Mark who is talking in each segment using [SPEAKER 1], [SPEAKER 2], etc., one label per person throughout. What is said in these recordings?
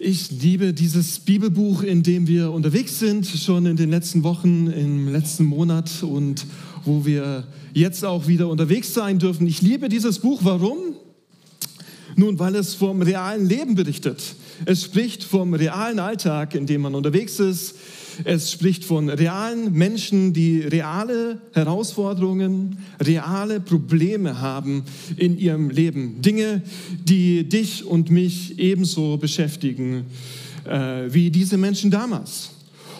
[SPEAKER 1] Ich liebe dieses Bibelbuch, in dem wir unterwegs sind, schon in den letzten Wochen, im letzten Monat und wo wir jetzt auch wieder unterwegs sein dürfen. Ich liebe dieses Buch. Warum? Nun, weil es vom realen Leben berichtet. Es spricht vom realen Alltag, in dem man unterwegs ist. Es spricht von realen Menschen, die reale Herausforderungen, reale Probleme haben in ihrem Leben. Dinge, die dich und mich ebenso beschäftigen äh, wie diese Menschen damals.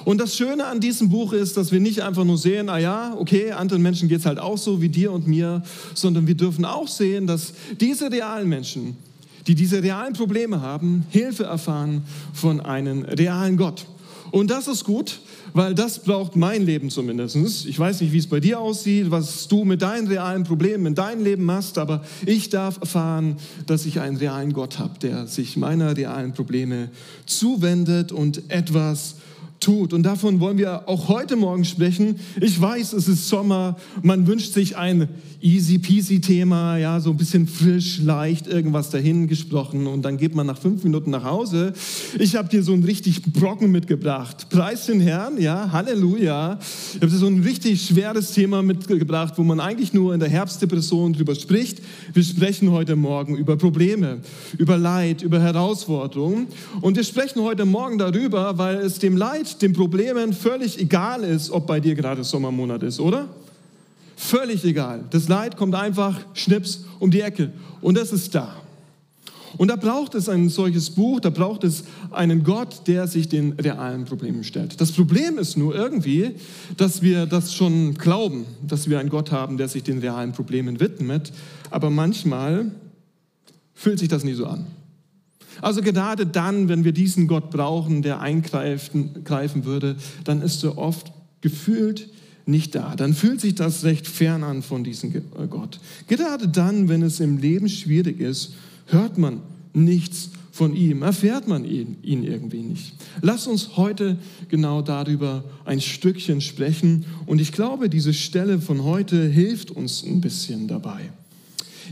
[SPEAKER 1] Und das Schöne an diesem Buch ist, dass wir nicht einfach nur sehen, ah ja, okay, anderen Menschen geht es halt auch so wie dir und mir, sondern wir dürfen auch sehen, dass diese realen Menschen, die diese realen Probleme haben, Hilfe erfahren von einem realen Gott. Und das ist gut, weil das braucht mein Leben zumindest. Ich weiß nicht, wie es bei dir aussieht, was du mit deinen realen Problemen in deinem Leben machst, aber ich darf erfahren, dass ich einen realen Gott habe, der sich meiner realen Probleme zuwendet und etwas tut. Und davon wollen wir auch heute Morgen sprechen. Ich weiß, es ist Sommer, man wünscht sich ein easy peasy Thema, ja, so ein bisschen frisch, leicht, irgendwas dahin gesprochen und dann geht man nach fünf Minuten nach Hause. Ich habe dir so einen richtig Brocken mitgebracht. Preis den Herrn, ja, Halleluja. Ich habe dir so ein richtig schweres Thema mitgebracht, wo man eigentlich nur in der Herbstdepression drüber spricht. Wir sprechen heute Morgen über Probleme, über Leid, über Herausforderungen und wir sprechen heute Morgen darüber, weil es dem Leid, den Problemen völlig egal ist, ob bei dir gerade Sommermonat ist, oder? Völlig egal. Das Leid kommt einfach schnips um die Ecke und es ist da. Und da braucht es ein solches Buch, da braucht es einen Gott, der sich den realen Problemen stellt. Das Problem ist nur irgendwie, dass wir das schon glauben, dass wir einen Gott haben, der sich den realen Problemen widmet, aber manchmal fühlt sich das nie so an. Also gerade dann, wenn wir diesen Gott brauchen, der eingreifen greifen würde, dann ist er oft gefühlt nicht da. Dann fühlt sich das recht fern an von diesem äh, Gott. Gerade dann, wenn es im Leben schwierig ist, hört man nichts von ihm, erfährt man ihn, ihn irgendwie nicht. Lass uns heute genau darüber ein Stückchen sprechen und ich glaube, diese Stelle von heute hilft uns ein bisschen dabei.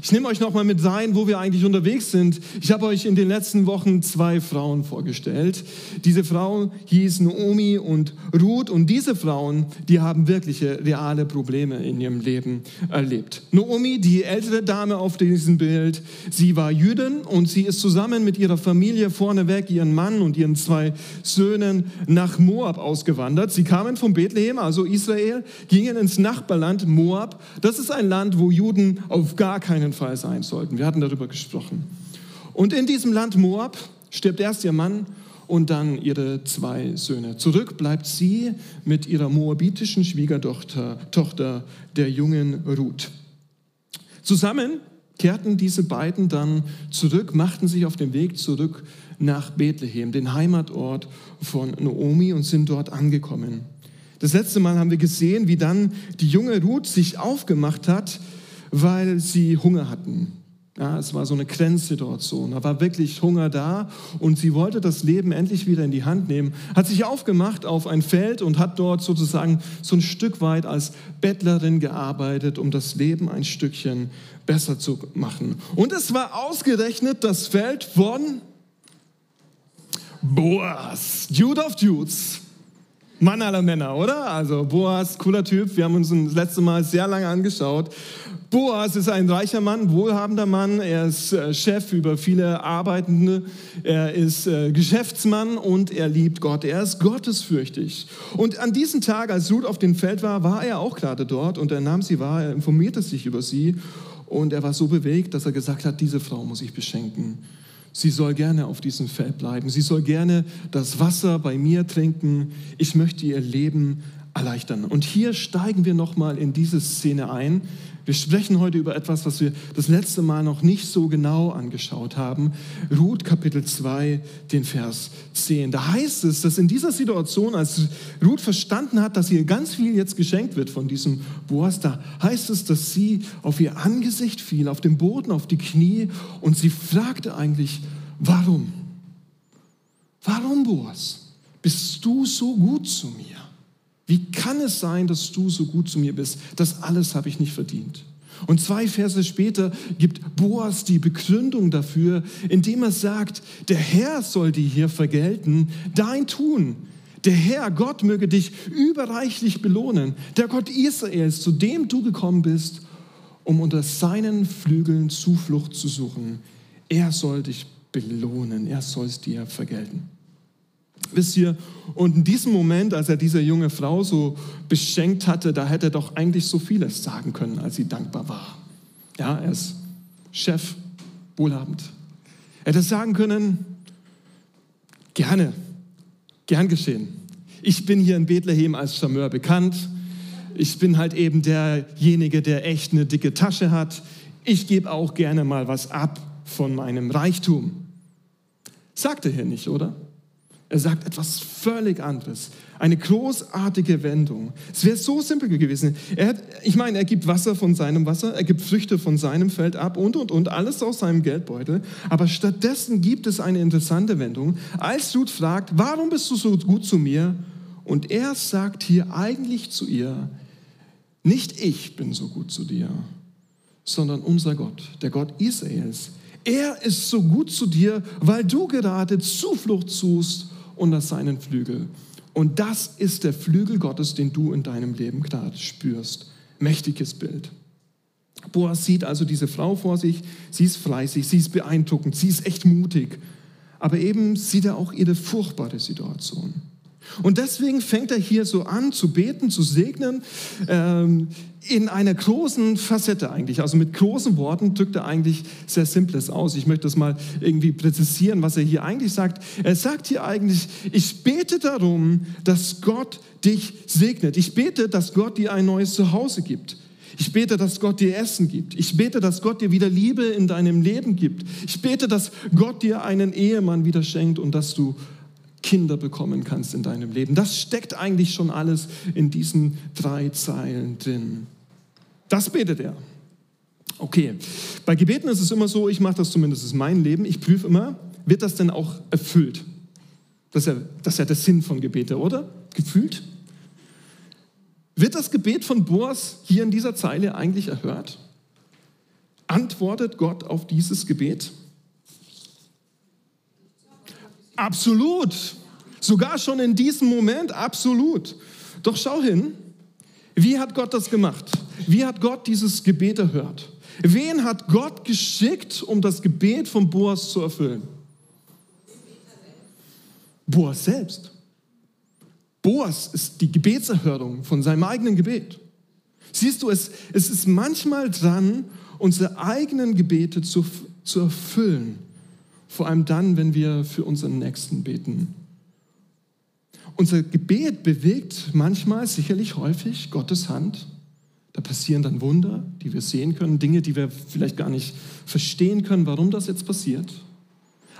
[SPEAKER 1] Ich nehme euch nochmal mit rein, wo wir eigentlich unterwegs sind. Ich habe euch in den letzten Wochen zwei Frauen vorgestellt. Diese Frauen hießen Naomi und Ruth und diese Frauen, die haben wirkliche, reale Probleme in ihrem Leben erlebt. Naomi, die ältere Dame auf diesem Bild, sie war Jüdin und sie ist zusammen mit ihrer Familie vorneweg, ihren Mann und ihren zwei Söhnen nach Moab ausgewandert. Sie kamen von Bethlehem, also Israel, gingen ins Nachbarland Moab. Das ist ein Land, wo Juden auf gar keinen keinen Fall sein sollten. Wir hatten darüber gesprochen. Und in diesem Land Moab stirbt erst ihr Mann und dann ihre zwei Söhne. Zurück bleibt sie mit ihrer moabitischen Schwiegertochter Tochter, der jungen Ruth. Zusammen kehrten diese beiden dann zurück, machten sich auf den Weg zurück nach Bethlehem, den Heimatort von Naomi, und sind dort angekommen. Das letzte Mal haben wir gesehen, wie dann die junge Ruth sich aufgemacht hat, weil sie Hunger hatten. Ja, es war so eine Grenzsituation. Da war wirklich Hunger da und sie wollte das Leben endlich wieder in die Hand nehmen. Hat sich aufgemacht auf ein Feld und hat dort sozusagen so ein Stück weit als Bettlerin gearbeitet, um das Leben ein Stückchen besser zu machen. Und es war ausgerechnet das Feld von Boas, Dude of Dudes. Mann aller Männer, oder? Also Boas, cooler Typ. Wir haben uns das letzte Mal sehr lange angeschaut. Boas ist ein reicher Mann, wohlhabender Mann. Er ist äh, Chef über viele Arbeitende. Er ist äh, Geschäftsmann und er liebt Gott. Er ist gottesfürchtig. Und an diesem Tag, als Ruth auf dem Feld war, war er auch gerade dort und er nahm sie wahr, er informierte sich über sie und er war so bewegt, dass er gesagt hat, diese Frau muss ich beschenken. Sie soll gerne auf diesem Feld bleiben. Sie soll gerne das Wasser bei mir trinken. Ich möchte ihr Leben erleichtern. Und hier steigen wir nochmal in diese Szene ein. Wir sprechen heute über etwas, was wir das letzte Mal noch nicht so genau angeschaut haben. Ruth Kapitel 2, den Vers 10. Da heißt es, dass in dieser Situation, als Ruth verstanden hat, dass ihr ganz viel jetzt geschenkt wird von diesem Boas, da heißt es, dass sie auf ihr Angesicht fiel, auf den Boden, auf die Knie und sie fragte eigentlich, warum? Warum, Boas? Bist du so gut zu mir? Wie kann es sein, dass du so gut zu mir bist? Das alles habe ich nicht verdient. Und zwei Verse später gibt Boas die Begründung dafür, indem er sagt, der Herr soll dir hier vergelten, dein Tun. Der Herr, Gott, möge dich überreichlich belohnen. Der Gott Israels, zu dem du gekommen bist, um unter seinen Flügeln Zuflucht zu suchen. Er soll dich belohnen, er soll es dir vergelten. Wisst ihr, und in diesem Moment, als er diese junge Frau so beschenkt hatte, da hätte er doch eigentlich so vieles sagen können, als sie dankbar war. Ja, er ist Chef, wohlhabend. Er hätte sagen können, gerne, gern geschehen. Ich bin hier in Bethlehem als Charmeur bekannt. Ich bin halt eben derjenige, der echt eine dicke Tasche hat. Ich gebe auch gerne mal was ab von meinem Reichtum. Sagt er hier nicht, oder? Er sagt etwas völlig anderes. Eine großartige Wendung. Es wäre so simpel gewesen. Er hat, ich meine, er gibt Wasser von seinem Wasser, er gibt Früchte von seinem Feld ab und, und, und, alles aus seinem Geldbeutel. Aber stattdessen gibt es eine interessante Wendung. Als Ruth fragt, warum bist du so gut zu mir? Und er sagt hier eigentlich zu ihr, nicht ich bin so gut zu dir, sondern unser Gott, der Gott Israels. Er ist so gut zu dir, weil du gerade Zuflucht suchst unter seinen Flügel. Und das ist der Flügel Gottes, den du in deinem Leben gerade spürst. Mächtiges Bild. Boas sieht also diese Frau vor sich, sie ist fleißig, sie ist beeindruckend, sie ist echt mutig. Aber eben sieht er auch ihre furchtbare Situation. Und deswegen fängt er hier so an zu beten, zu segnen, ähm, in einer großen Facette eigentlich. Also mit großen Worten drückt er eigentlich sehr Simples aus. Ich möchte das mal irgendwie präzisieren, was er hier eigentlich sagt. Er sagt hier eigentlich, ich bete darum, dass Gott dich segnet. Ich bete, dass Gott dir ein neues Zuhause gibt. Ich bete, dass Gott dir Essen gibt. Ich bete, dass Gott dir wieder Liebe in deinem Leben gibt. Ich bete, dass Gott dir einen Ehemann wieder schenkt und dass du Kinder bekommen kannst in deinem Leben. Das steckt eigentlich schon alles in diesen drei Zeilen drin. Das betet er. Okay, bei Gebeten ist es immer so, ich mache das zumindest in meinem Leben, ich prüfe immer, wird das denn auch erfüllt? Das ist, ja, das ist ja der Sinn von Gebete, oder? Gefühlt? Wird das Gebet von Boas hier in dieser Zeile eigentlich erhört? Antwortet Gott auf dieses Gebet? Absolut. Sogar schon in diesem Moment, absolut. Doch schau hin, wie hat Gott das gemacht? Wie hat Gott dieses Gebet erhört? Wen hat Gott geschickt, um das Gebet von Boas zu erfüllen? Boas selbst. Boas ist die Gebetserhörung von seinem eigenen Gebet. Siehst du, es, es ist manchmal dran, unsere eigenen Gebete zu, zu erfüllen. Vor allem dann, wenn wir für unseren Nächsten beten. Unser Gebet bewegt manchmal, sicherlich häufig, Gottes Hand. Da passieren dann Wunder, die wir sehen können, Dinge, die wir vielleicht gar nicht verstehen können, warum das jetzt passiert.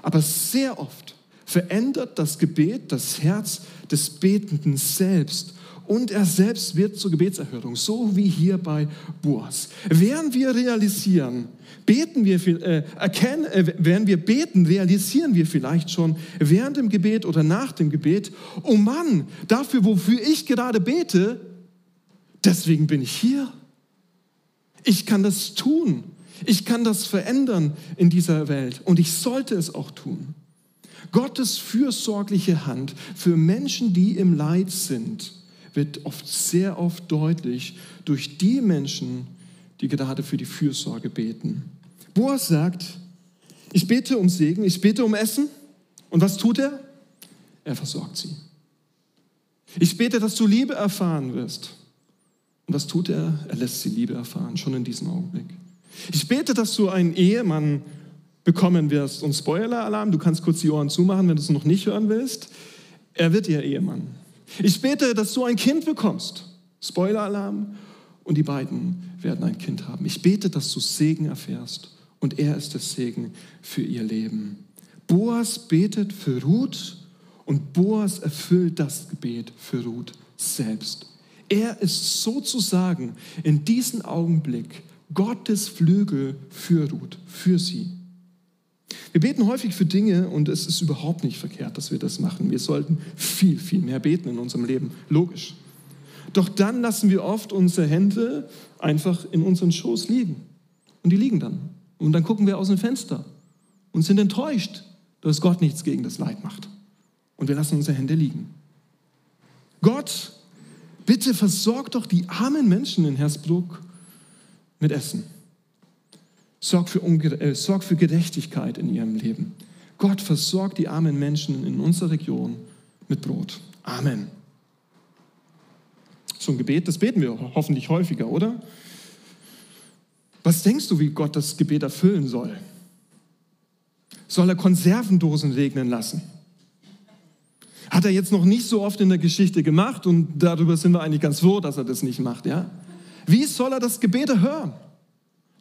[SPEAKER 1] Aber sehr oft verändert das Gebet das Herz des Betenden selbst und er selbst wird zur Gebetserhörung, so wie hier bei Boas. Während wir realisieren, beten wir, äh, erkennen, äh, während wir beten, realisieren wir vielleicht schon während dem Gebet oder nach dem Gebet, oh Mann, dafür, wofür ich gerade bete, deswegen bin ich hier. Ich kann das tun. Ich kann das verändern in dieser Welt und ich sollte es auch tun. Gottes fürsorgliche Hand für Menschen, die im Leid sind, wird oft sehr oft deutlich durch die Menschen, die gerade für die Fürsorge beten. Boas sagt, ich bete um Segen, ich bete um Essen. Und was tut er? Er versorgt sie. Ich bete, dass du Liebe erfahren wirst. Und was tut er? Er lässt sie Liebe erfahren, schon in diesem Augenblick. Ich bete, dass du einen Ehemann bekommen wirst. Und Spoiler-Alarm, du kannst kurz die Ohren zumachen, wenn du es noch nicht hören willst. Er wird ihr Ehemann. Ich bete, dass du ein Kind bekommst. Spoiler-Alarm. Und die beiden werden ein Kind haben. Ich bete, dass du Segen erfährst. Und er ist der Segen für ihr Leben. Boas betet für Ruth und Boas erfüllt das Gebet für Ruth selbst. Er ist sozusagen in diesem Augenblick Gottes Flügel für Ruth, für sie. Wir beten häufig für Dinge und es ist überhaupt nicht verkehrt, dass wir das machen. Wir sollten viel, viel mehr beten in unserem Leben, logisch. Doch dann lassen wir oft unsere Hände einfach in unseren Schoß liegen. Und die liegen dann. Und dann gucken wir aus dem Fenster und sind enttäuscht, dass Gott nichts gegen das Leid macht. Und wir lassen unsere Hände liegen. Gott, bitte versorg doch die armen Menschen in Hersbruck mit Essen. Sorg für, äh, sorg für Gerechtigkeit in ihrem Leben. Gott versorgt die armen Menschen in unserer Region mit Brot. Amen. So ein Gebet, das beten wir hoffentlich häufiger, oder? Was denkst du, wie Gott das Gebet erfüllen soll? Soll er Konservendosen regnen lassen? Hat er jetzt noch nicht so oft in der Geschichte gemacht und darüber sind wir eigentlich ganz froh, dass er das nicht macht, ja? Wie soll er das Gebet erhören?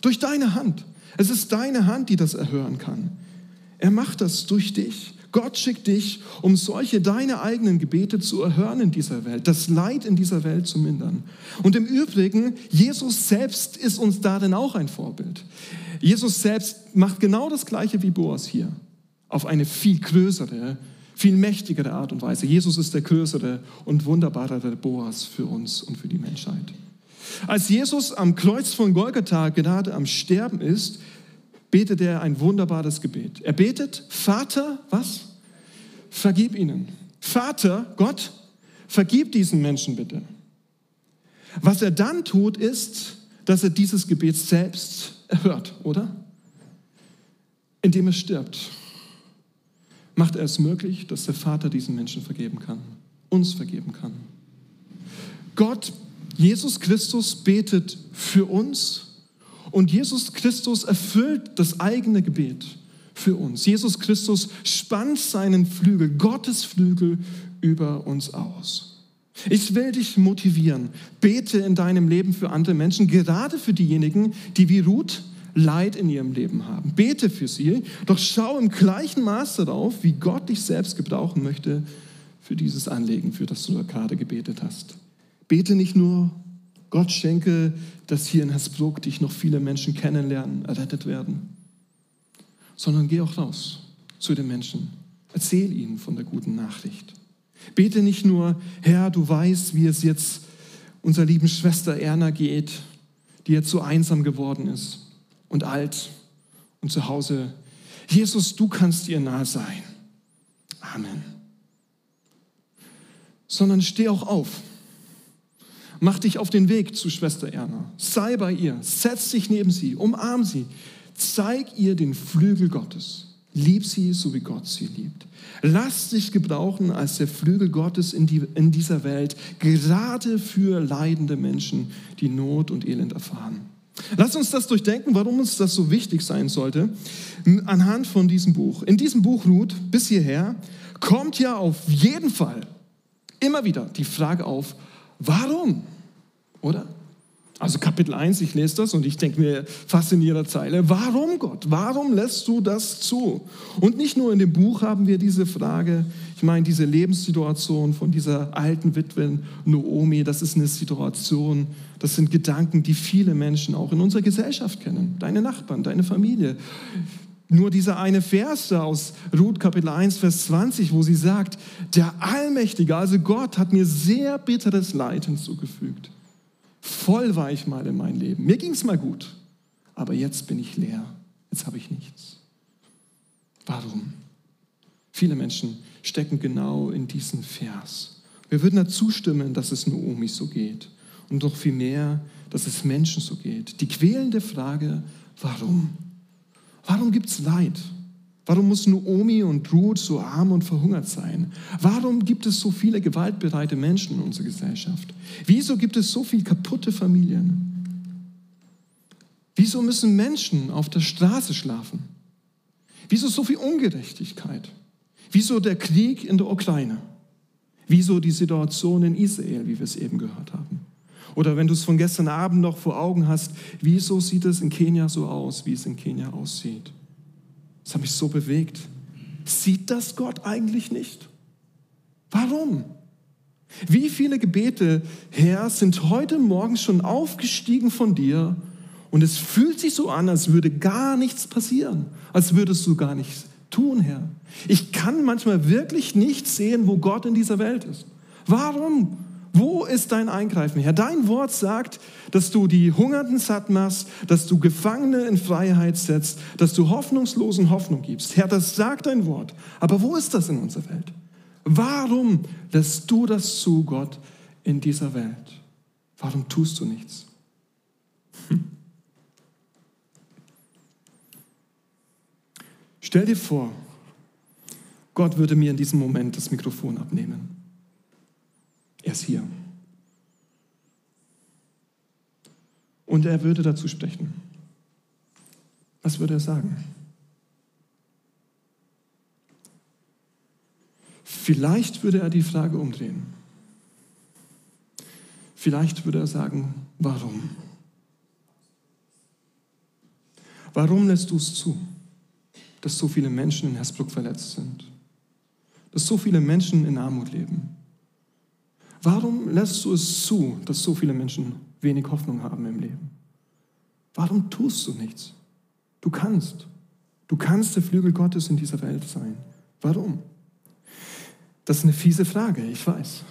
[SPEAKER 1] Durch deine Hand. Es ist deine Hand, die das erhören kann. Er macht das durch dich. Gott schickt dich, um solche deine eigenen Gebete zu erhören in dieser Welt, das Leid in dieser Welt zu mindern. Und im Übrigen, Jesus selbst ist uns darin auch ein Vorbild. Jesus selbst macht genau das Gleiche wie Boas hier, auf eine viel größere, viel mächtigere Art und Weise. Jesus ist der größere und wunderbarere Boas für uns und für die Menschheit. Als Jesus am Kreuz von Golgatha gerade am Sterben ist, betet er ein wunderbares Gebet. Er betet, Vater, was? Vergib ihnen. Vater, Gott, vergib diesen Menschen bitte. Was er dann tut, ist, dass er dieses Gebet selbst erhört, oder? Indem er stirbt, macht er es möglich, dass der Vater diesen Menschen vergeben kann, uns vergeben kann. Gott, Jesus Christus betet für uns und Jesus Christus erfüllt das eigene Gebet für uns. Jesus Christus spannt seinen Flügel, Gottes Flügel über uns aus. Ich will dich motivieren. Bete in deinem Leben für andere Menschen, gerade für diejenigen, die wie Ruth Leid in ihrem Leben haben. Bete für sie, doch schau im gleichen Maß darauf, wie Gott dich selbst gebrauchen möchte für dieses Anliegen, für das du gerade gebetet hast. Bete nicht nur Gott schenke, dass hier in Hersbruck dich noch viele Menschen kennenlernen, errettet werden. Sondern geh auch raus zu den Menschen. Erzähl ihnen von der guten Nachricht. Bete nicht nur, Herr, du weißt, wie es jetzt unserer lieben Schwester Erna geht, die jetzt so einsam geworden ist und alt und zu Hause. Jesus, du kannst ihr nahe sein. Amen. Sondern steh auch auf Mach dich auf den Weg zu Schwester Erna. Sei bei ihr. Setz dich neben sie. Umarm sie. Zeig ihr den Flügel Gottes. Lieb sie, so wie Gott sie liebt. Lass dich gebrauchen als der Flügel Gottes in, die, in dieser Welt, gerade für leidende Menschen, die Not und Elend erfahren. Lass uns das durchdenken, warum uns das so wichtig sein sollte, anhand von diesem Buch. In diesem Buch, Ruth, bis hierher, kommt ja auf jeden Fall immer wieder die Frage auf, Warum? Oder? Also Kapitel 1, ich lese das und ich denke mir fast in jeder Zeile, warum Gott? Warum lässt du das zu? Und nicht nur in dem Buch haben wir diese Frage, ich meine diese Lebenssituation von dieser alten Witwe Noomi, das ist eine Situation, das sind Gedanken, die viele Menschen auch in unserer Gesellschaft kennen. Deine Nachbarn, deine Familie. Nur dieser eine Vers aus Ruth Kapitel 1, Vers 20, wo sie sagt, der Allmächtige, also Gott, hat mir sehr bitteres Leid hinzugefügt. Voll war ich mal in meinem Leben. Mir ging es mal gut, aber jetzt bin ich leer. Jetzt habe ich nichts. Warum? Viele Menschen stecken genau in diesen Vers. Wir würden dazu stimmen, dass es nur mich so geht. Und doch viel mehr, dass es Menschen so geht. Die quälende Frage, warum? Warum gibt es Leid? Warum muss Naomi und Ruth so arm und verhungert sein? Warum gibt es so viele gewaltbereite Menschen in unserer Gesellschaft? Wieso gibt es so viele kaputte Familien? Wieso müssen Menschen auf der Straße schlafen? Wieso so viel Ungerechtigkeit? Wieso der Krieg in der Ukraine? Wieso die Situation in Israel, wie wir es eben gehört haben? Oder wenn du es von gestern Abend noch vor Augen hast, wieso sieht es in Kenia so aus, wie es in Kenia aussieht? Das hat mich so bewegt. Sieht das Gott eigentlich nicht? Warum? Wie viele Gebete, Herr, sind heute Morgen schon aufgestiegen von dir und es fühlt sich so an, als würde gar nichts passieren, als würdest du gar nichts tun, Herr. Ich kann manchmal wirklich nicht sehen, wo Gott in dieser Welt ist. Warum? Wo ist dein Eingreifen, Herr? Dein Wort sagt, dass du die Hungernden satt machst, dass du Gefangene in Freiheit setzt, dass du Hoffnungslosen Hoffnung gibst. Herr, das sagt dein Wort. Aber wo ist das in unserer Welt? Warum lässt du das zu, Gott, in dieser Welt? Warum tust du nichts? Hm. Stell dir vor, Gott würde mir in diesem Moment das Mikrofon abnehmen. Er ist hier. Und er würde dazu sprechen. Was würde er sagen? Vielleicht würde er die Frage umdrehen. Vielleicht würde er sagen, warum? Warum lässt du es zu, dass so viele Menschen in Hersbruck verletzt sind? Dass so viele Menschen in Armut leben? Warum lässt du es zu, dass so viele Menschen wenig Hoffnung haben im Leben? Warum tust du nichts? Du kannst. Du kannst der Flügel Gottes in dieser Welt sein. Warum? Das ist eine fiese Frage, ich weiß.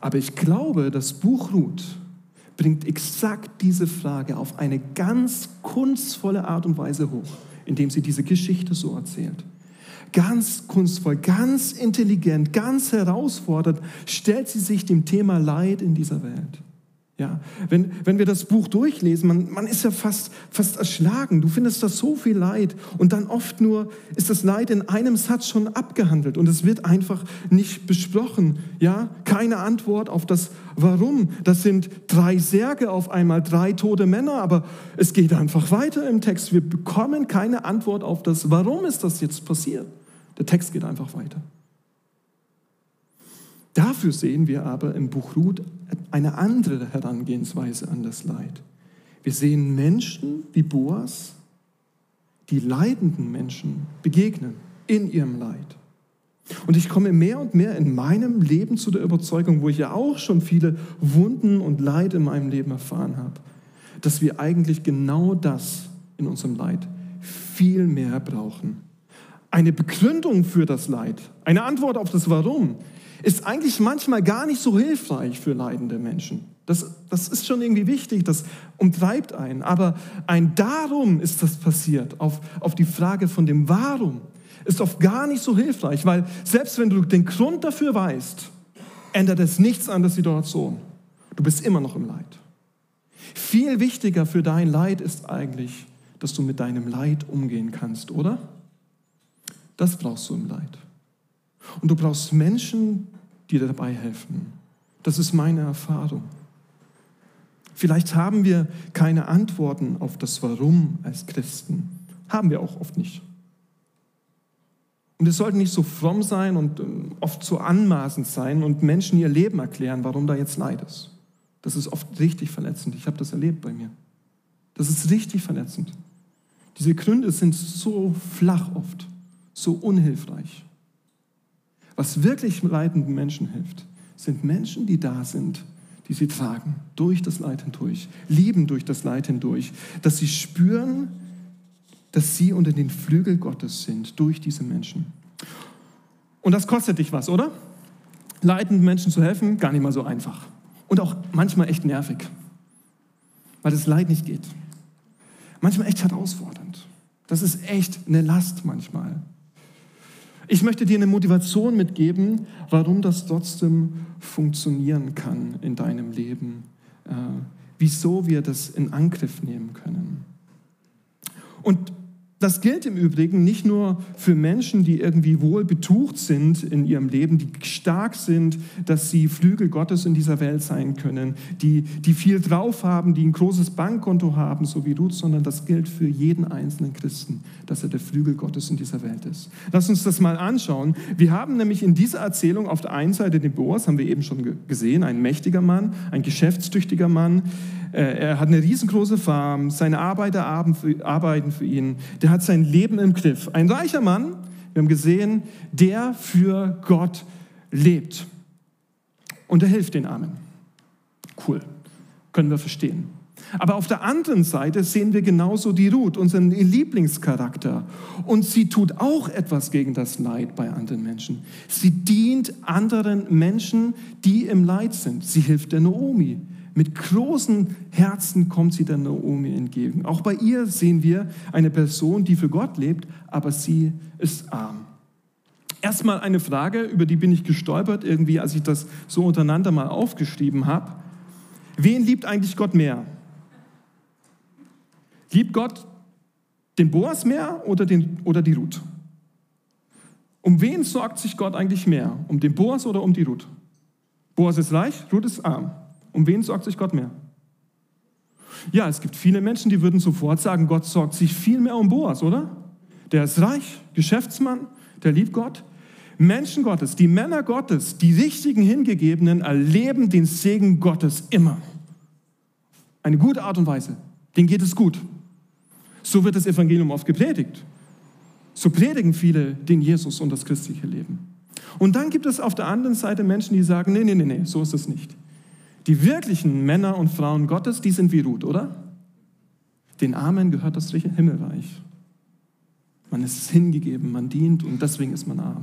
[SPEAKER 1] Aber ich glaube, das Buch Ruth bringt exakt diese Frage auf eine ganz kunstvolle Art und Weise hoch, indem sie diese Geschichte so erzählt ganz kunstvoll, ganz intelligent, ganz herausfordernd stellt sie sich dem Thema Leid in dieser Welt. Ja, wenn, wenn wir das Buch durchlesen, man, man ist ja fast, fast erschlagen. Du findest da so viel Leid und dann oft nur ist das Leid in einem Satz schon abgehandelt und es wird einfach nicht besprochen. Ja, keine Antwort auf das Warum. Das sind drei Särge auf einmal, drei tote Männer, aber es geht einfach weiter im Text. Wir bekommen keine Antwort auf das Warum ist das jetzt passiert. Der Text geht einfach weiter. Dafür sehen wir aber im Buch Ruth eine andere Herangehensweise an das Leid. Wir sehen Menschen wie Boas, die leidenden Menschen begegnen in ihrem Leid. Und ich komme mehr und mehr in meinem Leben zu der Überzeugung, wo ich ja auch schon viele Wunden und Leid in meinem Leben erfahren habe, dass wir eigentlich genau das in unserem Leid viel mehr brauchen eine Begründung für das Leid, eine Antwort auf das Warum, ist eigentlich manchmal gar nicht so hilfreich für leidende Menschen. Das, das ist schon irgendwie wichtig, das umtreibt einen. Aber ein Darum ist das passiert, auf, auf die Frage von dem Warum, ist oft gar nicht so hilfreich, weil selbst wenn du den Grund dafür weißt, ändert es nichts an der Situation. Du bist immer noch im Leid. Viel wichtiger für dein Leid ist eigentlich, dass du mit deinem Leid umgehen kannst, oder? Das brauchst du im Leid. Und du brauchst Menschen, die dir dabei helfen. Das ist meine Erfahrung. Vielleicht haben wir keine Antworten auf das Warum als Christen. Haben wir auch oft nicht. Und wir sollten nicht so fromm sein und ähm, oft so anmaßend sein und Menschen ihr Leben erklären, warum da jetzt Leid ist. Das ist oft richtig verletzend. Ich habe das erlebt bei mir. Das ist richtig verletzend. Diese Gründe sind so flach oft so unhilfreich. Was wirklich leidenden Menschen hilft, sind Menschen, die da sind, die sie tragen, durch das Leid hindurch, lieben durch das Leid hindurch, dass sie spüren, dass sie unter den Flügel Gottes sind, durch diese Menschen. Und das kostet dich was, oder? Leidenden Menschen zu helfen, gar nicht mal so einfach. Und auch manchmal echt nervig, weil das Leid nicht geht. Manchmal echt herausfordernd. Das ist echt eine Last manchmal. Ich möchte dir eine Motivation mitgeben, warum das trotzdem funktionieren kann in deinem Leben, äh, wieso wir das in Angriff nehmen können. Und das gilt im Übrigen nicht nur für Menschen, die irgendwie wohl betucht sind in ihrem Leben, die stark sind, dass sie Flügel Gottes in dieser Welt sein können, die, die viel drauf haben, die ein großes Bankkonto haben, so wie Ruth, sondern das gilt für jeden einzelnen Christen, dass er der Flügel Gottes in dieser Welt ist. Lass uns das mal anschauen. Wir haben nämlich in dieser Erzählung auf der einen Seite den Boas, haben wir eben schon gesehen, ein mächtiger Mann, ein geschäftstüchtiger Mann, er hat eine riesengroße Farm, seine Arbeiter arbeiten für ihn, der hat sein Leben im Griff. Ein reicher Mann, wir haben gesehen, der für Gott lebt. Und er hilft den Armen. Cool, können wir verstehen. Aber auf der anderen Seite sehen wir genauso die Ruth, unseren Lieblingscharakter. Und sie tut auch etwas gegen das Leid bei anderen Menschen. Sie dient anderen Menschen, die im Leid sind. Sie hilft der Naomi. Mit großem Herzen kommt sie der Naomi entgegen. Auch bei ihr sehen wir eine Person, die für Gott lebt, aber sie ist arm. Erstmal eine Frage, über die bin ich gestolpert, irgendwie, als ich das so untereinander mal aufgeschrieben habe. Wen liebt eigentlich Gott mehr? Liebt Gott den Boas mehr oder, den, oder die Ruth? Um wen sorgt sich Gott eigentlich mehr? Um den Boas oder um die Ruth? Boas ist reich, Ruth ist arm. Um wen sorgt sich Gott mehr? Ja, es gibt viele Menschen, die würden sofort sagen, Gott sorgt sich viel mehr um Boas, oder? Der ist reich, Geschäftsmann, der liebt Gott. Menschen Gottes, die Männer Gottes, die richtigen Hingegebenen erleben den Segen Gottes immer. Eine gute Art und Weise. Denen geht es gut. So wird das Evangelium oft gepredigt. So predigen viele den Jesus und das christliche Leben. Und dann gibt es auf der anderen Seite Menschen, die sagen, nee, nee, nee, nee, so ist es nicht. Die wirklichen Männer und Frauen Gottes, die sind wie Ruth, oder? Den Armen gehört das Himmelreich. Man ist hingegeben, man dient und deswegen ist man arm.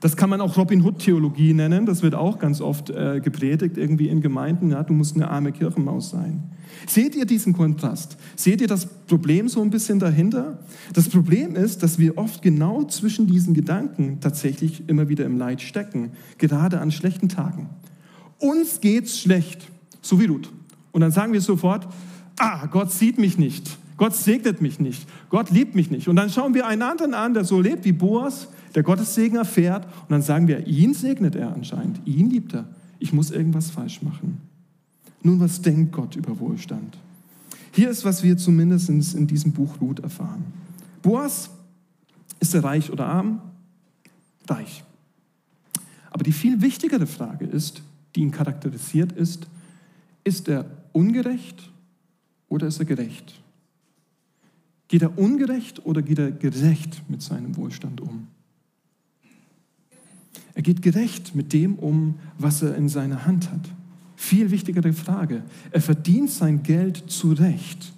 [SPEAKER 1] Das kann man auch Robin Hood-Theologie nennen. Das wird auch ganz oft äh, gepredigt, irgendwie in Gemeinden. Ja, du musst eine arme Kirchenmaus sein. Seht ihr diesen Kontrast? Seht ihr das Problem so ein bisschen dahinter? Das Problem ist, dass wir oft genau zwischen diesen Gedanken tatsächlich immer wieder im Leid stecken, gerade an schlechten Tagen. Uns geht's schlecht, so wie Ruth. Und dann sagen wir sofort, ah, Gott sieht mich nicht. Gott segnet mich nicht. Gott liebt mich nicht. Und dann schauen wir einen anderen an, der so lebt wie Boas, der Gottes Segen erfährt. Und dann sagen wir, ihn segnet er anscheinend. Ihn liebt er. Ich muss irgendwas falsch machen. Nun, was denkt Gott über Wohlstand? Hier ist, was wir zumindest in diesem Buch Ruth erfahren. Boas, ist er reich oder arm? Reich. Aber die viel wichtigere Frage ist, die ihn charakterisiert, ist, ist er ungerecht oder ist er gerecht? Geht er ungerecht oder geht er gerecht mit seinem Wohlstand um? Er geht gerecht mit dem um, was er in seiner Hand hat. Viel wichtigere Frage. Er verdient sein Geld zurecht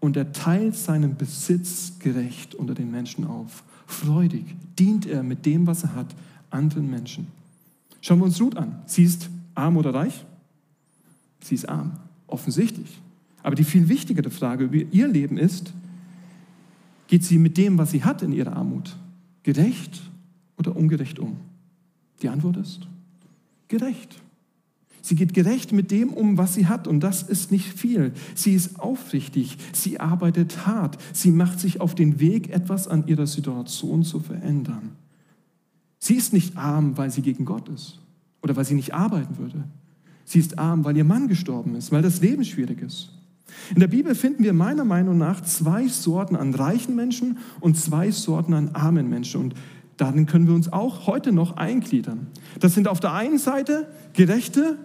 [SPEAKER 1] und er teilt seinen Besitz gerecht unter den Menschen auf. Freudig dient er mit dem, was er hat, anderen Menschen. Schauen wir uns Ruth an. Sie ist arm oder reich? Sie ist arm, offensichtlich. Aber die viel wichtigere Frage über ihr Leben ist, Geht sie mit dem, was sie hat in ihrer Armut, gerecht oder ungerecht um? Die Antwort ist gerecht. Sie geht gerecht mit dem um, was sie hat, und das ist nicht viel. Sie ist aufrichtig, sie arbeitet hart, sie macht sich auf den Weg, etwas an ihrer Situation zu verändern. Sie ist nicht arm, weil sie gegen Gott ist oder weil sie nicht arbeiten würde. Sie ist arm, weil ihr Mann gestorben ist, weil das Leben schwierig ist. In der Bibel finden wir meiner Meinung nach zwei Sorten an reichen Menschen und zwei Sorten an armen Menschen. Und darin können wir uns auch heute noch eingliedern. Das sind auf der einen Seite gerechte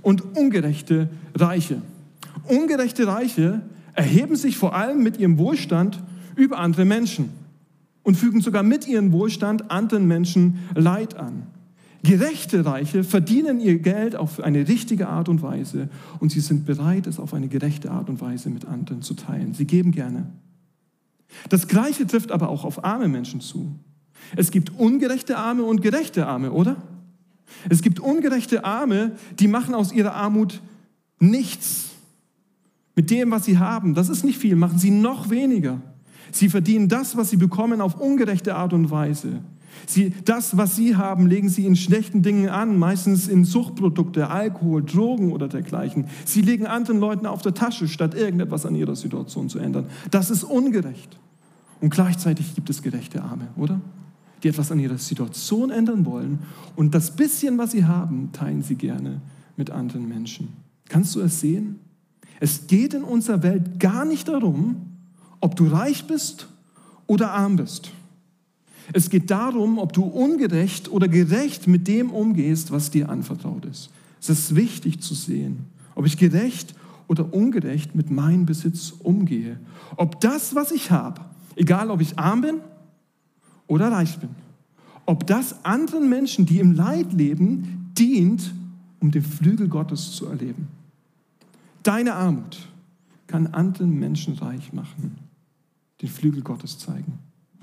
[SPEAKER 1] und ungerechte Reiche. Ungerechte Reiche erheben sich vor allem mit ihrem Wohlstand über andere Menschen und fügen sogar mit ihrem Wohlstand anderen Menschen Leid an. Gerechte Reiche verdienen ihr Geld auf eine richtige Art und Weise und sie sind bereit, es auf eine gerechte Art und Weise mit anderen zu teilen. Sie geben gerne. Das Gleiche trifft aber auch auf arme Menschen zu. Es gibt ungerechte Arme und gerechte Arme, oder? Es gibt ungerechte Arme, die machen aus ihrer Armut nichts. Mit dem, was sie haben, das ist nicht viel, machen sie noch weniger. Sie verdienen das, was sie bekommen, auf ungerechte Art und Weise. Sie, das, was sie haben, legen sie in schlechten Dingen an, meistens in Suchtprodukte, Alkohol, Drogen oder dergleichen. Sie legen anderen Leuten auf der Tasche, statt irgendetwas an ihrer Situation zu ändern. Das ist ungerecht. Und gleichzeitig gibt es gerechte Arme, oder? Die etwas an ihrer Situation ändern wollen und das bisschen, was sie haben, teilen sie gerne mit anderen Menschen. Kannst du es sehen? Es geht in unserer Welt gar nicht darum, ob du reich bist oder arm bist. Es geht darum, ob du ungerecht oder gerecht mit dem umgehst, was dir anvertraut ist. Es ist wichtig zu sehen, ob ich gerecht oder ungerecht mit meinem Besitz umgehe. Ob das, was ich habe, egal ob ich arm bin oder reich bin, ob das anderen Menschen, die im Leid leben, dient, um den Flügel Gottes zu erleben. Deine Armut, kann anderen Menschen reich machen, den Flügel Gottes zeigen.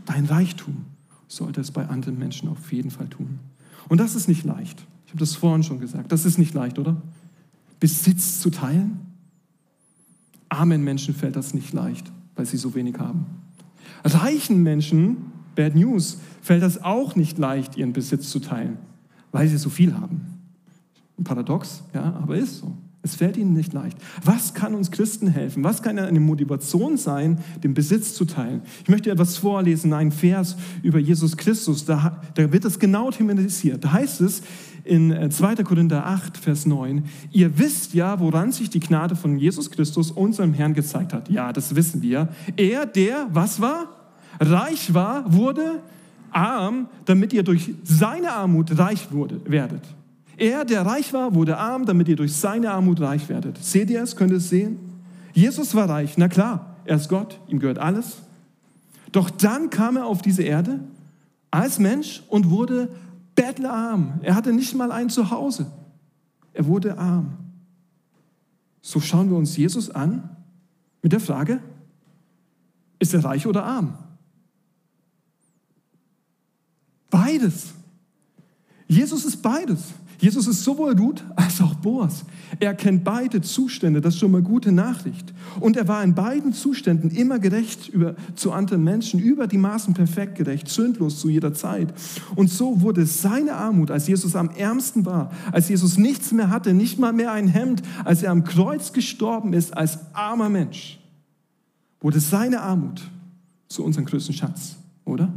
[SPEAKER 1] Dein Reichtum sollte es bei anderen Menschen auf jeden Fall tun. Und das ist nicht leicht. Ich habe das vorhin schon gesagt. Das ist nicht leicht, oder? Besitz zu teilen? Armen Menschen fällt das nicht leicht, weil sie so wenig haben. Reichen Menschen, Bad News, fällt das auch nicht leicht, ihren Besitz zu teilen, weil sie so viel haben. Ein Paradox, ja, aber ist so. Es fällt ihnen nicht leicht. Was kann uns Christen helfen? Was kann eine Motivation sein, den Besitz zu teilen? Ich möchte etwas vorlesen, einen Vers über Jesus Christus. Da, da wird es genau thematisiert. Da heißt es in 2. Äh, Korinther 8, Vers 9, ihr wisst ja, woran sich die Gnade von Jesus Christus, unserem Herrn, gezeigt hat. Ja, das wissen wir. Er, der, was war? Reich war, wurde arm, damit ihr durch seine Armut reich wurde, werdet. Er, der reich war, wurde arm, damit ihr durch seine Armut reich werdet. Seht ihr es? Könnt ihr es sehen? Jesus war reich, na klar, er ist Gott, ihm gehört alles. Doch dann kam er auf diese Erde als Mensch und wurde bettlerarm. Er hatte nicht mal ein Zuhause. Er wurde arm. So schauen wir uns Jesus an mit der Frage, ist er reich oder arm? Beides. Jesus ist beides. Jesus ist sowohl Ruth als auch Boas. Er kennt beide Zustände, das ist schon mal gute Nachricht. Und er war in beiden Zuständen immer gerecht über, zu anderen Menschen, über die Maßen perfekt gerecht, sündlos zu jeder Zeit. Und so wurde seine Armut, als Jesus am ärmsten war, als Jesus nichts mehr hatte, nicht mal mehr ein Hemd, als er am Kreuz gestorben ist als armer Mensch, wurde seine Armut zu unserem größten Schatz, oder?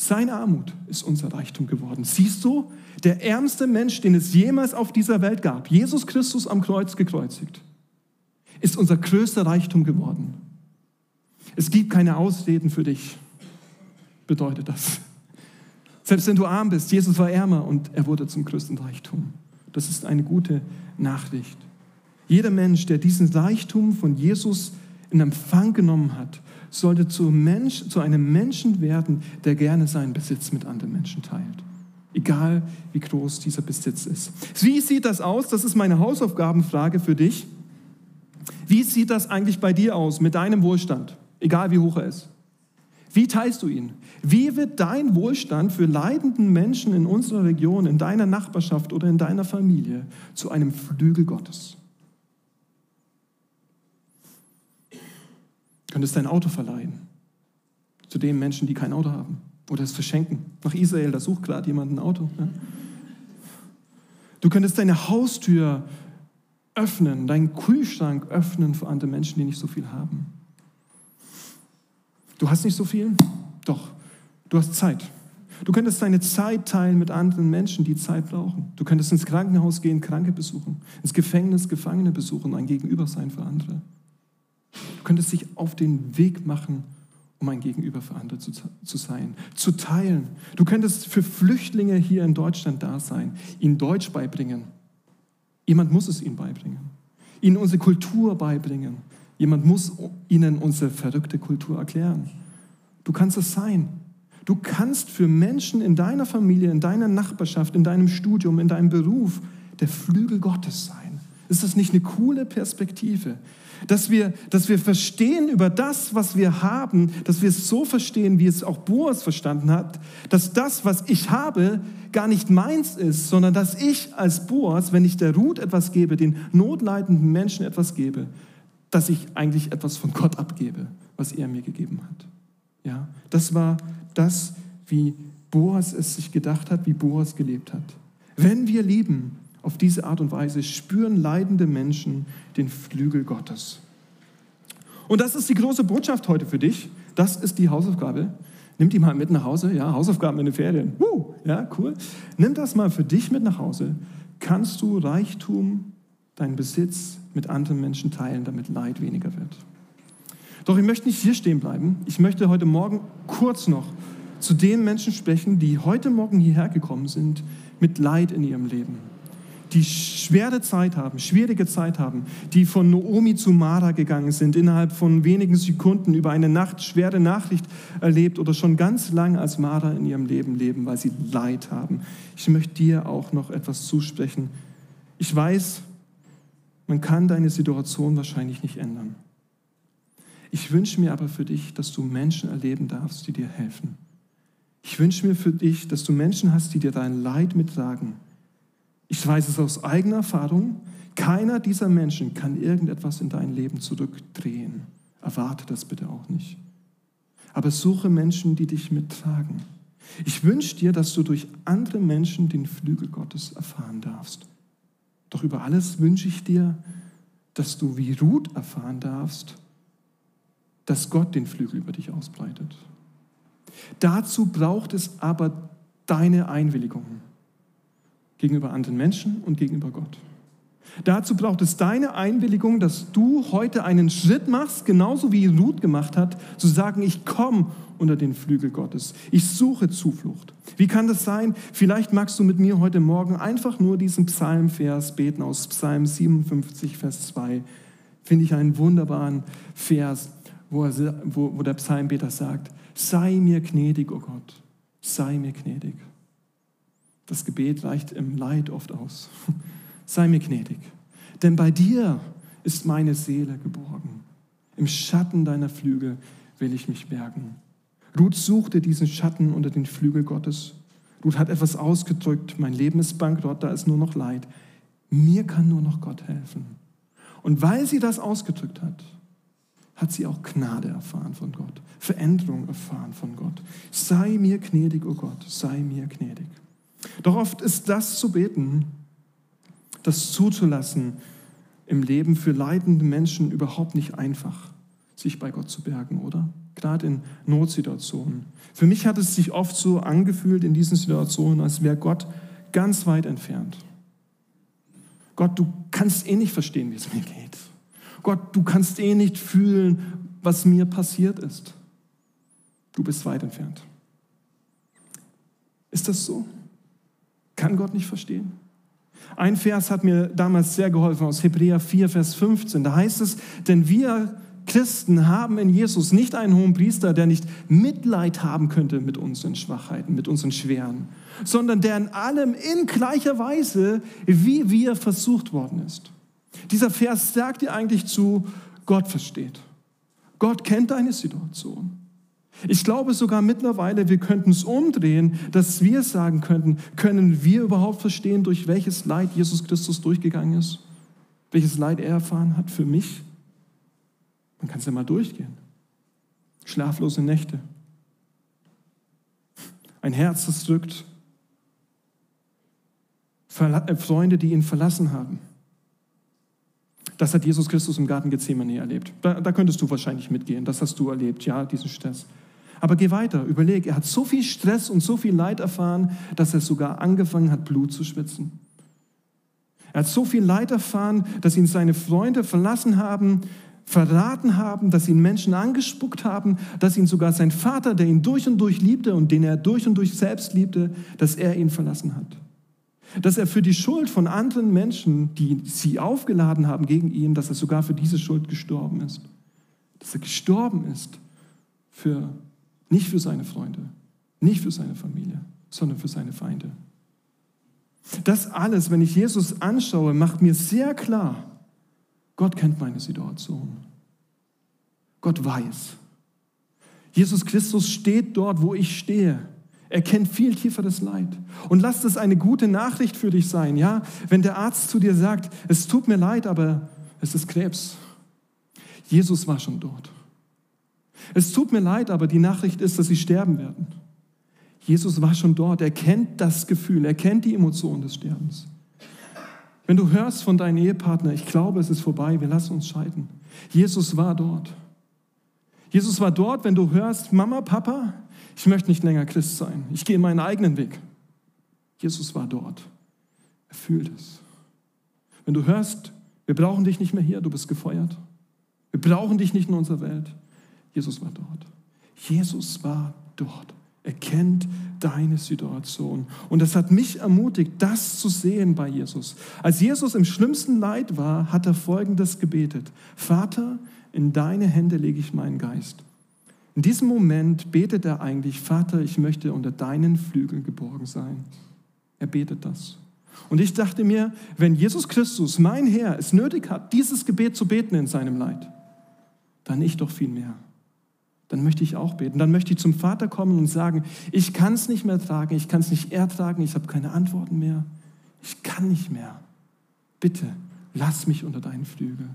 [SPEAKER 1] Seine Armut ist unser Reichtum geworden. Siehst du, der ärmste Mensch, den es jemals auf dieser Welt gab, Jesus Christus am Kreuz gekreuzigt, ist unser größter Reichtum geworden. Es gibt keine Ausreden für dich, bedeutet das. Selbst wenn du arm bist, Jesus war ärmer und er wurde zum größten Reichtum. Das ist eine gute Nachricht. Jeder Mensch, der diesen Reichtum von Jesus in Empfang genommen hat, sollte zu, Mensch, zu einem Menschen werden, der gerne seinen Besitz mit anderen Menschen teilt. Egal wie groß dieser Besitz ist. Wie sieht das aus? Das ist meine Hausaufgabenfrage für dich. Wie sieht das eigentlich bei dir aus mit deinem Wohlstand? Egal wie hoch er ist. Wie teilst du ihn? Wie wird dein Wohlstand für leidenden Menschen in unserer Region, in deiner Nachbarschaft oder in deiner Familie zu einem Flügel Gottes? Könntest dein Auto verleihen zu den Menschen, die kein Auto haben. Oder es verschenken. Nach Israel, da sucht gerade jemand ein Auto. Ja? Du könntest deine Haustür öffnen, deinen Kühlschrank öffnen für andere Menschen, die nicht so viel haben. Du hast nicht so viel? Doch, du hast Zeit. Du könntest deine Zeit teilen mit anderen Menschen, die Zeit brauchen. Du könntest ins Krankenhaus gehen, Kranke besuchen, ins Gefängnis Gefangene besuchen, ein Gegenüber sein für andere. Du könntest dich auf den Weg machen, um ein Gegenüber für andere zu, zu sein, zu teilen. Du könntest für Flüchtlinge hier in Deutschland da sein, ihnen Deutsch beibringen. Jemand muss es ihnen beibringen. Ihnen unsere Kultur beibringen. Jemand muss ihnen unsere verrückte Kultur erklären. Du kannst es sein. Du kannst für Menschen in deiner Familie, in deiner Nachbarschaft, in deinem Studium, in deinem Beruf der Flügel Gottes sein. Ist das nicht eine coole Perspektive? Dass wir, dass wir verstehen über das, was wir haben, dass wir es so verstehen, wie es auch Boas verstanden hat, dass das, was ich habe, gar nicht meins ist, sondern dass ich als Boas, wenn ich der Ruth etwas gebe, den notleidenden Menschen etwas gebe, dass ich eigentlich etwas von Gott abgebe, was er mir gegeben hat. Ja, das war das, wie Boas es sich gedacht hat, wie Boas gelebt hat. Wenn wir lieben, auf diese Art und Weise spüren leidende Menschen den Flügel Gottes. Und das ist die große Botschaft heute für dich. Das ist die Hausaufgabe. Nimm die mal mit nach Hause. Ja, Hausaufgaben in den Ferien. Uh, ja, cool. Nimm das mal für dich mit nach Hause. Kannst du Reichtum, deinen Besitz mit anderen Menschen teilen, damit Leid weniger wird? Doch ich möchte nicht hier stehen bleiben. Ich möchte heute Morgen kurz noch zu den Menschen sprechen, die heute Morgen hierher gekommen sind mit Leid in ihrem Leben die schwere Zeit haben, schwierige Zeit haben, die von Noomi zu Mara gegangen sind, innerhalb von wenigen Sekunden über eine Nacht schwere Nachricht erlebt oder schon ganz lange als Mara in ihrem Leben leben, weil sie Leid haben. Ich möchte dir auch noch etwas zusprechen. Ich weiß, man kann deine Situation wahrscheinlich nicht ändern. Ich wünsche mir aber für dich, dass du Menschen erleben darfst, die dir helfen. Ich wünsche mir für dich, dass du Menschen hast, die dir dein Leid mittragen. Ich weiß es aus eigener Erfahrung, keiner dieser Menschen kann irgendetwas in dein Leben zurückdrehen. Erwarte das bitte auch nicht. Aber suche Menschen, die dich mittragen. Ich wünsche dir, dass du durch andere Menschen den Flügel Gottes erfahren darfst. Doch über alles wünsche ich dir, dass du wie Ruth erfahren darfst, dass Gott den Flügel über dich ausbreitet. Dazu braucht es aber deine Einwilligung gegenüber anderen Menschen und gegenüber Gott. Dazu braucht es deine Einwilligung, dass du heute einen Schritt machst, genauso wie Ruth gemacht hat, zu sagen, ich komme unter den Flügel Gottes. Ich suche Zuflucht. Wie kann das sein? Vielleicht magst du mit mir heute Morgen einfach nur diesen Psalmvers beten aus Psalm 57, Vers 2. Finde ich einen wunderbaren Vers, wo, er, wo, wo der Psalmbeter sagt, sei mir gnädig, o oh Gott, sei mir gnädig. Das Gebet reicht im Leid oft aus. sei mir gnädig. Denn bei dir ist meine Seele geborgen. Im Schatten deiner Flügel will ich mich bergen. Ruth suchte diesen Schatten unter den Flügel Gottes. Ruth hat etwas ausgedrückt, mein Leben ist bankrott, da ist nur noch Leid. Mir kann nur noch Gott helfen. Und weil sie das ausgedrückt hat, hat sie auch Gnade erfahren von Gott, Veränderung erfahren von Gott. Sei mir gnädig, o oh Gott, sei mir gnädig. Doch oft ist das zu beten das zuzulassen im Leben für leidende Menschen überhaupt nicht einfach, sich bei Gott zu bergen, oder? Gerade in Notsituationen. Für mich hat es sich oft so angefühlt in diesen Situationen, als wäre Gott ganz weit entfernt. Gott, du kannst eh nicht verstehen, wie es mir geht. Gott, du kannst eh nicht fühlen, was mir passiert ist. Du bist weit entfernt. Ist das so? Kann Gott nicht verstehen? Ein Vers hat mir damals sehr geholfen aus Hebräer 4, Vers 15. Da heißt es, denn wir Christen haben in Jesus nicht einen hohen Priester, der nicht Mitleid haben könnte mit unseren Schwachheiten, mit unseren Schweren, sondern der in allem in gleicher Weise wie wir versucht worden ist. Dieser Vers sagt dir eigentlich zu, Gott versteht. Gott kennt deine Situation. Ich glaube sogar mittlerweile, wir könnten es umdrehen, dass wir sagen könnten, können wir überhaupt verstehen, durch welches Leid Jesus Christus durchgegangen ist? Welches Leid er erfahren hat für mich? Man kann es ja mal durchgehen. Schlaflose Nächte. Ein Herz, das drückt. Äh, Freunde, die ihn verlassen haben. Das hat Jesus Christus im Garten Gethsemane erlebt. Da, da, könntest du wahrscheinlich mitgehen. Das hast du erlebt, ja, diesen Stress. Aber geh weiter, überleg, er hat so viel Stress und so viel Leid erfahren, dass er sogar angefangen hat, Blut zu schwitzen. Er hat so viel Leid erfahren, dass ihn seine Freunde verlassen haben, verraten haben, dass ihn Menschen angespuckt haben, dass ihn sogar sein Vater, der ihn durch und durch liebte und den er durch und durch selbst liebte, dass er ihn verlassen hat. Dass er für die Schuld von anderen Menschen, die sie aufgeladen haben gegen ihn, dass er sogar für diese Schuld gestorben ist. Dass er gestorben ist für nicht für seine Freunde, nicht für seine Familie, sondern für seine Feinde. Das alles, wenn ich Jesus anschaue, macht mir sehr klar, Gott kennt meine Situation. Gott weiß. Jesus Christus steht dort, wo ich stehe. Er kennt viel tieferes Leid. Und lass das eine gute Nachricht für dich sein, ja? Wenn der Arzt zu dir sagt, es tut mir leid, aber es ist Krebs. Jesus war schon dort. Es tut mir leid, aber die Nachricht ist, dass sie sterben werden. Jesus war schon dort. Er kennt das Gefühl, er kennt die Emotionen des Sterbens. Wenn du hörst von deinem Ehepartner, ich glaube, es ist vorbei, wir lassen uns scheiden. Jesus war dort. Jesus war dort, wenn du hörst, Mama, Papa, ich möchte nicht länger Christ sein. Ich gehe meinen eigenen Weg. Jesus war dort. Er fühlt es. Wenn du hörst, wir brauchen dich nicht mehr hier, du bist gefeuert. Wir brauchen dich nicht in unserer Welt. Jesus war dort. Jesus war dort. Er kennt deine Situation. Und das hat mich ermutigt, das zu sehen bei Jesus. Als Jesus im schlimmsten Leid war, hat er Folgendes gebetet. Vater, in deine Hände lege ich meinen Geist. In diesem Moment betet er eigentlich, Vater, ich möchte unter deinen Flügeln geborgen sein. Er betet das. Und ich dachte mir, wenn Jesus Christus, mein Herr, es nötig hat, dieses Gebet zu beten in seinem Leid, dann ich doch viel mehr. Dann möchte ich auch beten. Dann möchte ich zum Vater kommen und sagen, ich kann es nicht mehr tragen, ich kann es nicht ertragen, ich habe keine Antworten mehr. Ich kann nicht mehr. Bitte, lass mich unter deinen Flügel.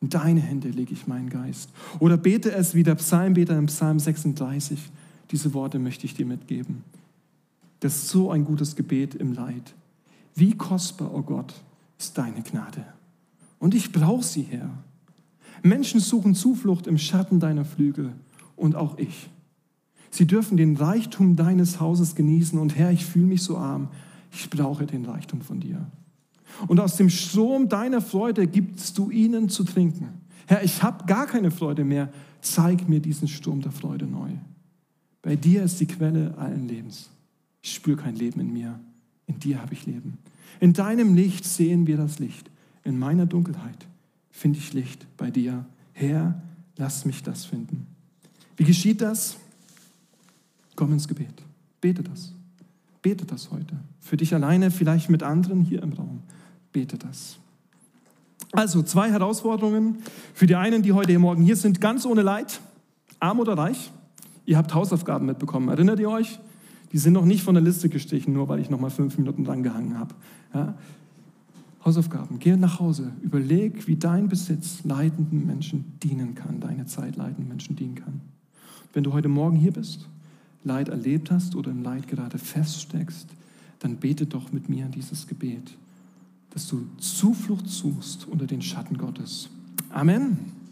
[SPEAKER 1] In deine Hände lege ich meinen Geist. Oder bete es wie der Psalmbeter im Psalm 36. Diese Worte möchte ich dir mitgeben. Das ist so ein gutes Gebet im Leid. Wie kostbar, oh Gott, ist deine Gnade. Und ich brauche sie, Herr. Menschen suchen Zuflucht im Schatten deiner Flügel und auch ich. Sie dürfen den Reichtum deines Hauses genießen und Herr, ich fühle mich so arm. Ich brauche den Reichtum von dir. Und aus dem Strom deiner Freude gibst du ihnen zu trinken. Herr, ich habe gar keine Freude mehr. Zeig mir diesen Sturm der Freude neu. Bei dir ist die Quelle allen Lebens. Ich spüre kein Leben in mir. In dir habe ich Leben. In deinem Licht sehen wir das Licht. In meiner Dunkelheit finde ich Licht bei dir. Herr, lass mich das finden. Wie geschieht das? Komm ins Gebet. Bete das. Bete das heute. Für dich alleine, vielleicht mit anderen hier im Raum. Bete das. Also zwei Herausforderungen für die einen, die heute hier Morgen hier sind, ganz ohne Leid, arm oder reich. Ihr habt Hausaufgaben mitbekommen. Erinnert ihr euch? Die sind noch nicht von der Liste gestrichen, nur weil ich noch mal fünf Minuten dran gehangen habe. Ja? Hausaufgaben. Geh nach Hause. Überleg, wie dein Besitz leidenden Menschen dienen kann, deine Zeit leidenden Menschen dienen kann. Wenn du heute Morgen hier bist, Leid erlebt hast oder im Leid gerade feststeckst, dann bete doch mit mir dieses Gebet, dass du Zuflucht suchst unter den Schatten Gottes. Amen.